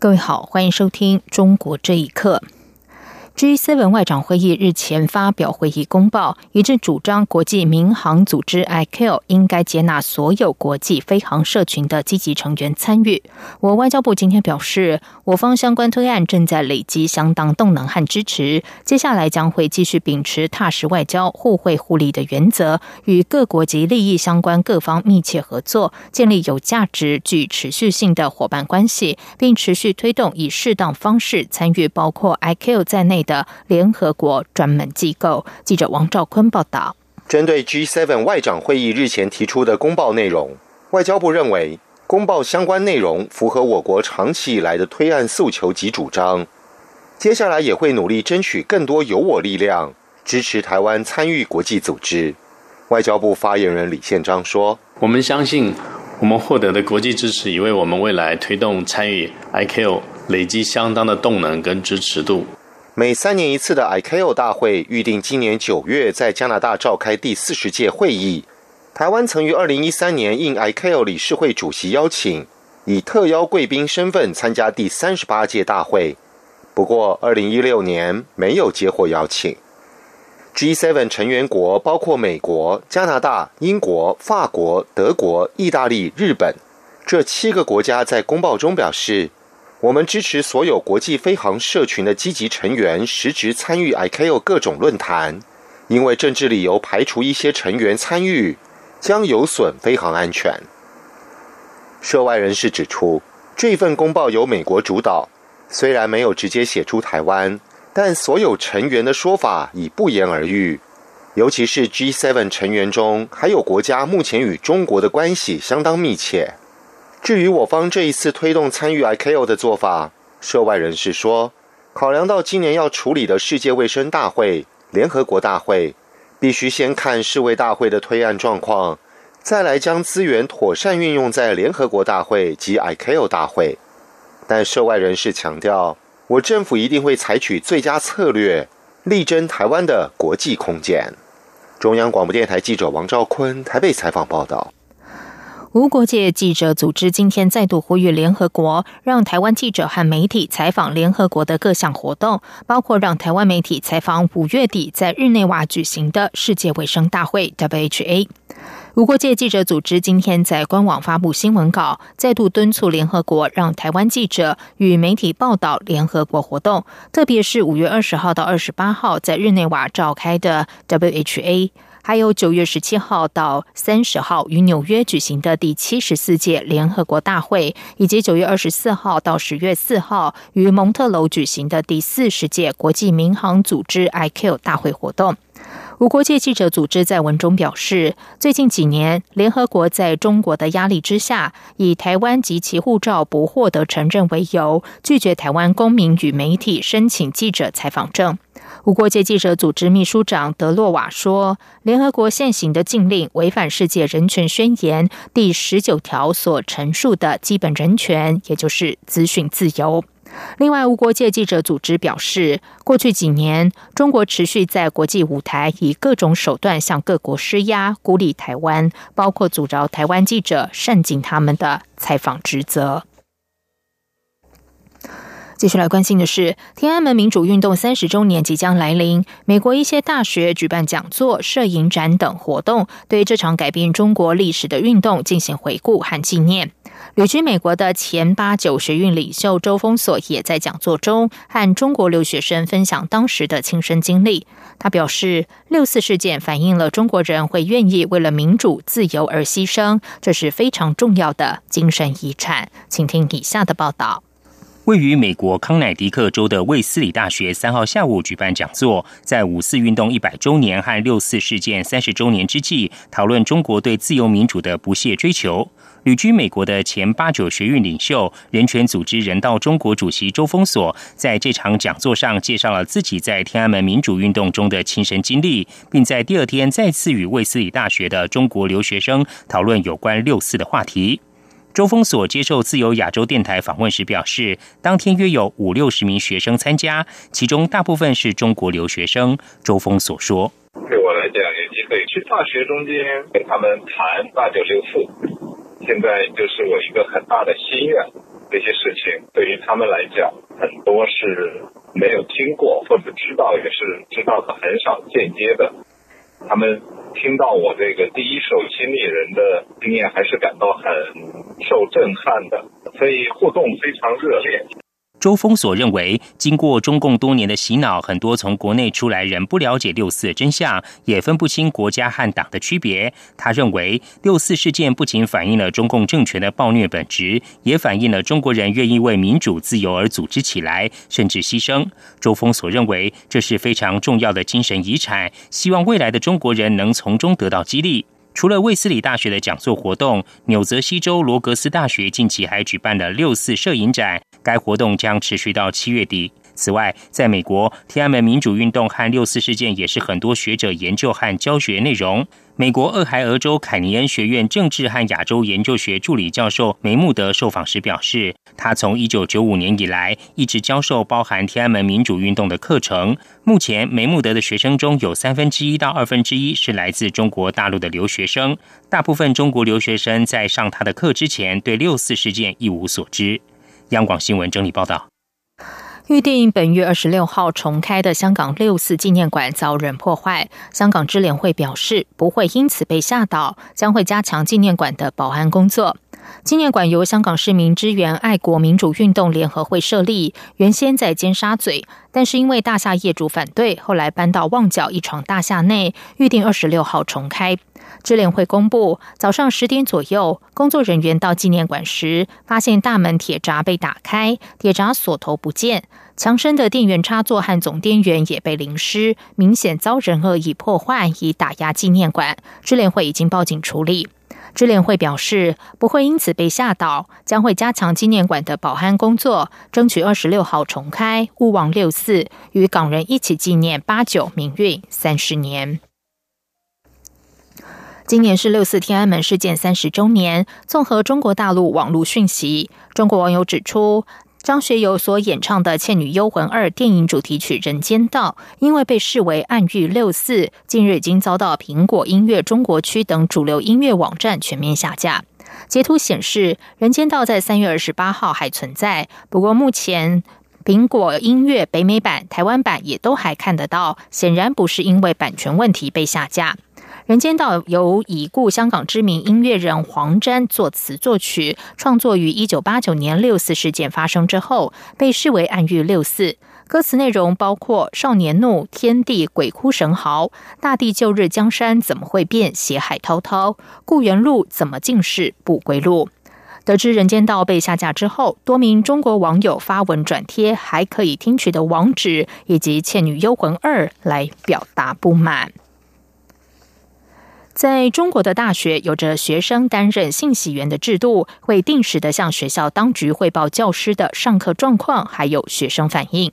各位好，欢迎收听《中国这一刻》。G7 外长会议日前发表会议公报，一致主张国际民航组织 ICAO 应该接纳所有国际飞航社群的积极成员参与。我外交部今天表示，我方相关推案正在累积相当动能和支持，接下来将会继续秉持踏实外交、互惠互利的原则，与各国及利益相关各方密切合作，建立有价值、具持续性的伙伴关系，并持续推动以适当方式参与包括 ICAO 在内。的联合国专门机构记者王兆坤报道：针对 G7 外长会议日前提出的公报内容，外交部认为公报相关内容符合我国长期以来的推案诉求及主张。接下来也会努力争取更多有我力量，支持台湾参与国际组织。外交部发言人李宪章说：“我们相信，我们获得的国际支持，已为我们未来推动参与 ICAO 累积相当的动能跟支持度。”每三年一次的 ICAO 大会预定今年九月在加拿大召开第四十届会议。台湾曾于二零一三年应 ICAO 理事会主席邀请，以特邀贵宾身份参加第三十八届大会。不过，二零一六年没有接获邀请。G7 成员国包括美国、加拿大、英国、法国、德国、意大利、日本这七个国家在公报中表示。我们支持所有国际飞航社群的积极成员实职参与 ICAO 各种论坛，因为政治理由排除一些成员参与，将有损飞航安全。涉外人士指出，这份公报由美国主导，虽然没有直接写出台湾，但所有成员的说法已不言而喻。尤其是 G7 成员中，还有国家目前与中国的关系相当密切。至于我方这一次推动参与 ICAO 的做法，涉外人士说，考量到今年要处理的世界卫生大会、联合国大会，必须先看世卫大会的推案状况，再来将资源妥善运用在联合国大会及 ICAO 大会。但涉外人士强调，我政府一定会采取最佳策略，力争台湾的国际空间。中央广播电台记者王兆坤台北采访报道。无国界记者组织今天再度呼吁联合国，让台湾记者和媒体采访联合国的各项活动，包括让台湾媒体采访五月底在日内瓦举行的世界卫生大会 （WHA）。无国界记者组织今天在官网发布新闻稿，再度敦促联合国让台湾记者与媒体报道联合国活动，特别是五月二十号到二十八号在日内瓦召开的 WHA。还有九月十七号到三十号于纽约举行的第七十四届联合国大会，以及九月二十四号到十月四号于蒙特楼举行的第四十届国际民航组织 IQ 大会活动。无国界记者组织在文中表示，最近几年，联合国在中国的压力之下，以台湾及其护照不获得承认为由，拒绝台湾公民与媒体申请记者采访证。无国界记者组织秘书长德洛瓦说：“联合国现行的禁令违反世界人权宣言第十九条所陈述的基本人权，也就是资讯自由。”另外，无国界记者组织表示，过去几年，中国持续在国际舞台以各种手段向各国施压，孤立台湾，包括阻挠台湾记者善尽他们的采访职责。继续来关心的是，天安门民主运动三十周年即将来临，美国一些大学举办讲座、摄影展等活动，对这场改变中国历史的运动进行回顾和纪念。旅居美国的前八九学运领袖周峰所也在讲座中和中国留学生分享当时的亲身经历。他表示，六四事件反映了中国人会愿意为了民主自由而牺牲，这是非常重要的精神遗产。请听以下的报道。位于美国康乃狄克州的卫斯理大学三号下午举办讲座，在五四运动一百周年和六四事件三十周年之际，讨论中国对自由民主的不懈追求。旅居美国的前八九学运领袖、人权组织人道中国主席周峰所，在这场讲座上介绍了自己在天安门民主运动中的亲身经历，并在第二天再次与卫斯理大学的中国留学生讨论有关六四的话题。周峰所接受自由亚洲电台访问时表示，当天约有五六十名学生参加，其中大部分是中国留学生。周峰所说：“对我来讲，有机会去大学中间跟他们谈八九六四。”现在就是我一个很大的心愿，这些事情对于他们来讲，很多是没有听过或者知道，也是知道的很少、间接的。他们听到我这个第一手经理人的经验，还是感到很受震撼的，所以互动非常热烈。周峰所认为，经过中共多年的洗脑，很多从国内出来人不了解六四的真相，也分不清国家和党的区别。他认为，六四事件不仅反映了中共政权的暴虐本质，也反映了中国人愿意为民主自由而组织起来，甚至牺牲。周峰所认为，这是非常重要的精神遗产，希望未来的中国人能从中得到激励。除了卫斯理大学的讲座活动，纽泽西州罗格斯大学近期还举办了六四摄影展，该活动将持续到七月底。此外，在美国，天安门民主运动和六四事件也是很多学者研究和教学内容。美国俄亥俄州凯尼恩学院政治和亚洲研究学助理教授梅穆德受访时表示，他从一九九五年以来一直教授包含天安门民主运动的课程。目前，梅穆德的学生中有三分之一到二分之一是来自中国大陆的留学生。大部分中国留学生在上他的课之前，对六四事件一无所知。央广新闻整理报道。预定本月二十六号重开的香港六四纪念馆遭人破坏，香港支联会表示不会因此被吓倒，将会加强纪念馆的保安工作。纪念馆由香港市民支援爱国民主运动联合会设立，原先在尖沙咀，但是因为大厦业主反对，后来搬到旺角一幢大厦内，预定二十六号重开。支联会公布，早上十点左右，工作人员到纪念馆时，发现大门铁闸被打开，铁闸锁头不见，墙身的电源插座和总电源也被淋湿，明显遭人恶意破坏，以打压纪念馆。支联会已经报警处理。支联会表示，不会因此被吓倒，将会加强纪念馆的保安工作，争取二十六号重开，勿忘六四，与港人一起纪念八九民运三十年。今年是六四天安门事件三十周年。综合中国大陆网络讯息，中国网友指出，张学友所演唱的《倩女幽魂二》电影主题曲《人间道》，因为被视为暗喻六四，近日已经遭到苹果音乐中国区等主流音乐网站全面下架。截图显示，《人间道》在三月二十八号还存在，不过目前苹果音乐北美版、台湾版也都还看得到，显然不是因为版权问题被下架。《人间道》由已故香港知名音乐人黄沾作词作曲，创作于一九八九年六四事件发生之后，被视为暗喻六四。歌词内容包括“少年怒，天地鬼哭神嚎，大地旧日江山怎么会变？血海滔滔，故园路怎么尽是不归路？”得知《人间道》被下架之后，多名中国网友发文转贴还可以听取的网址以及《倩女幽魂二》来表达不满。在中国的大学，有着学生担任信息员的制度，会定时的向学校当局汇报教师的上课状况，还有学生反应。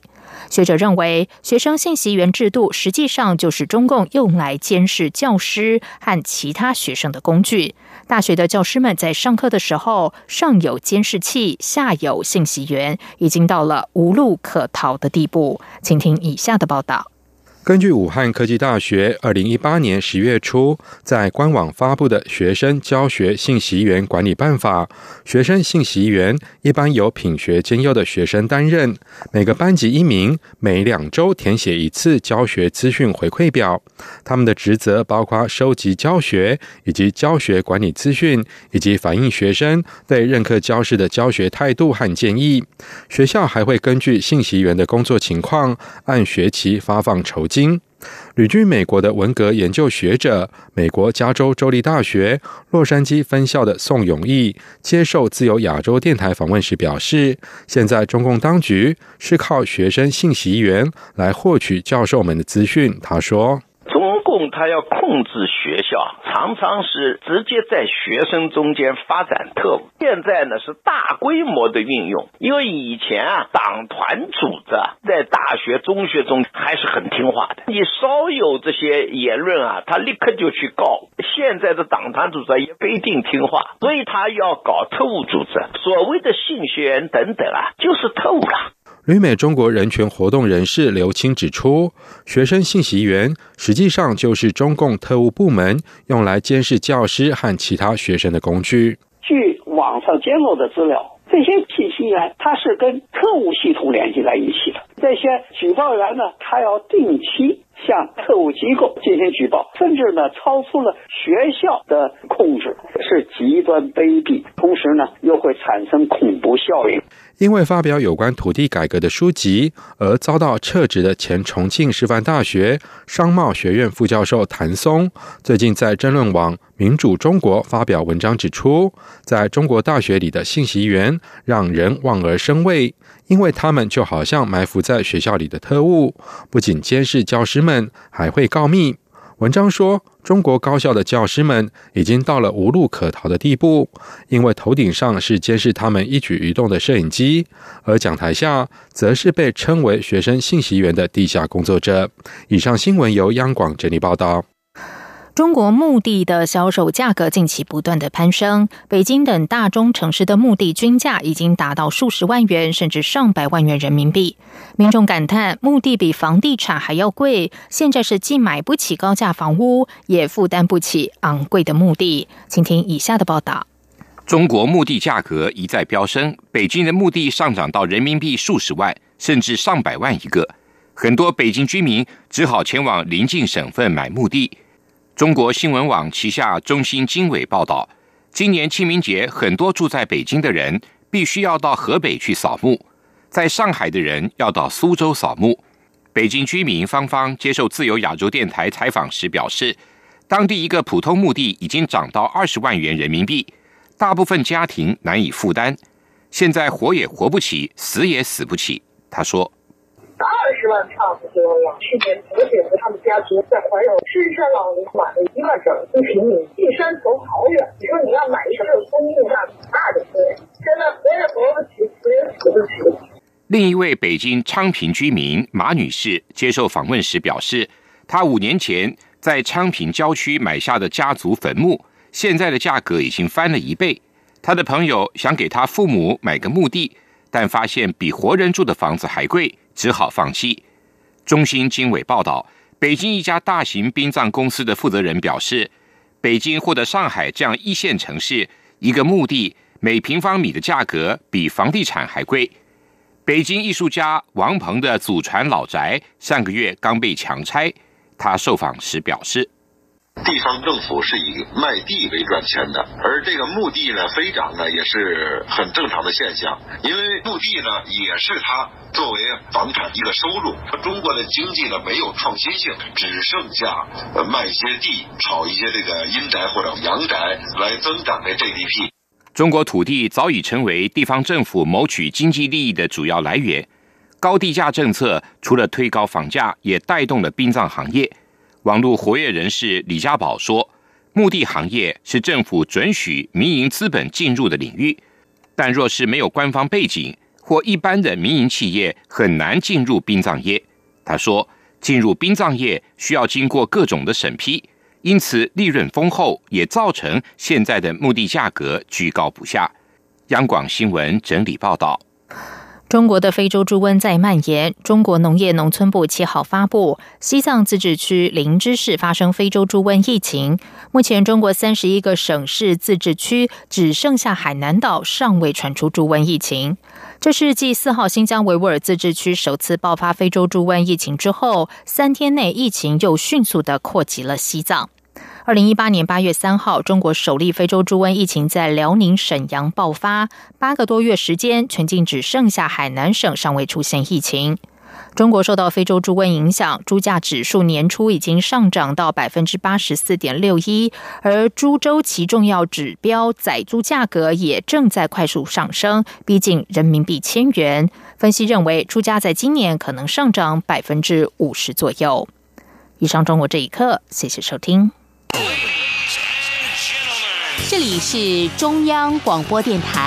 学者认为，学生信息员制度实际上就是中共用来监视教师和其他学生的工具。大学的教师们在上课的时候，上有监视器，下有信息员，已经到了无路可逃的地步。请听以下的报道。根据武汉科技大学二零一八年十月初在官网发布的《学生教学信息员管理办法》，学生信息员一般由品学兼优的学生担任，每个班级一名，每两周填写一次教学资讯回馈表。他们的职责包括收集教学以及教学管理资讯，以及反映学生对任课教师的教学态度和建议。学校还会根据信息员的工作情况，按学期发放酬金。今。旅居美国的文革研究学者、美国加州州立大学洛杉矶分校的宋永义接受自由亚洲电台访问时表示：“现在中共当局是靠学生信息源来获取教授们的资讯。”他说。共他要控制学校，常常是直接在学生中间发展特务。现在呢是大规模的运用，因为以前啊党团组织在大学、中学中还是很听话的，你稍有这些言论啊，他立刻就去告。现在的党团组织也不一定听话，所以他要搞特务组织，所谓的信学员等等啊，就是特务了。旅美中国人权活动人士刘青指出，学生信息源实际上就是中共特务部门用来监视教师和其他学生的工具。据网上揭露的资料，这些信息源它是跟特务系统联系在一起的。这些举报员呢，他要定期向特务机构进行举报，甚至呢超出了学校的控制，是极端卑鄙，同时呢又会产生恐怖效应。因为发表有关土地改革的书籍而遭到撤职的前重庆师范大学商贸学院副教授谭松，最近在争论网“民主中国”发表文章，指出，在中国大学里的信息源让人望而生畏，因为他们就好像埋伏在学校里的特务，不仅监视教师们，还会告密。文章说，中国高校的教师们已经到了无路可逃的地步，因为头顶上是监视他们一举一动的摄影机，而讲台下则是被称为学生信息员的地下工作者。以上新闻由央广整理报道。中国墓地的销售价格近期不断的攀升，北京等大中城市的墓地均价已经达到数十万元，甚至上百万元人民币。民众感叹，墓地比房地产还要贵，现在是既买不起高价房屋，也负担不起昂贵的墓地。请听以下的报道：中国墓地价格一再飙升，北京的墓地上涨到人民币数十万，甚至上百万一个，很多北京居民只好前往邻近省份买墓地。中国新闻网旗下中新经纬报道，今年清明节，很多住在北京的人必须要到河北去扫墓；在上海的人要到苏州扫墓。北京居民芳芳接受自由亚洲电台采访时表示，当地一个普通墓地已经涨到二十万元人民币，大部分家庭难以负担，现在活也活不起，死也死不起。他说。十万差不多了。去年我姐夫他们家族在怀柔深山老林买了一万整四平米，进山走好远。你说你要买一个公墓，那那就贵。现在活也活不起，死也死不起。另一位北京昌平居民马女士接受访问时表示，她五年前在昌平郊区买下的家族坟墓，现在的价格已经翻了一倍。她的朋友想给她父母买个墓地，但发现比活人住的房子还贵。只好放弃。中新经纬报道，北京一家大型殡葬公司的负责人表示，北京或者上海这样一线城市，一个墓地每平方米的价格比房地产还贵。北京艺术家王鹏的祖传老宅上个月刚被强拆，他受访时表示。地方政府是以卖地为赚钱的，而这个墓地呢飞涨呢也是很正常的现象，因为墓地呢也是它作为房产一个收入。中国的经济呢没有创新性，只剩下呃卖一些地，炒一些这个阴宅或者阳宅来增长的 GDP。中国土地早已成为地方政府谋取经济利益的主要来源，高地价政策除了推高房价，也带动了殡葬行业。网络活跃人士李家宝说：“墓地行业是政府准许民营资本进入的领域，但若是没有官方背景或一般的民营企业，很难进入殡葬业。”他说：“进入殡葬业需要经过各种的审批，因此利润丰厚，也造成现在的墓地价格居高不下。”央广新闻整理报道。中国的非洲猪瘟在蔓延。中国农业农村部七号发布，西藏自治区林芝市发生非洲猪瘟疫情。目前，中国三十一个省市自治区只剩下海南岛尚未传出猪瘟疫情。这是继四号新疆维吾尔自治区首次爆发非洲猪瘟疫情之后，三天内疫情又迅速的扩及了西藏。二零一八年八月三号，中国首例非洲猪瘟疫情在辽宁沈阳爆发。八个多月时间，全境只剩下海南省尚未出现疫情。中国受到非洲猪瘟影响，猪价指数年初已经上涨到百分之八十四点六一，而猪周期重要指标宰猪价格也正在快速上升，逼近人民币千元。分析认为，猪价在今年可能上涨百分之五十左右。以上，中国这一刻，谢谢收听。这里是中央广播电台。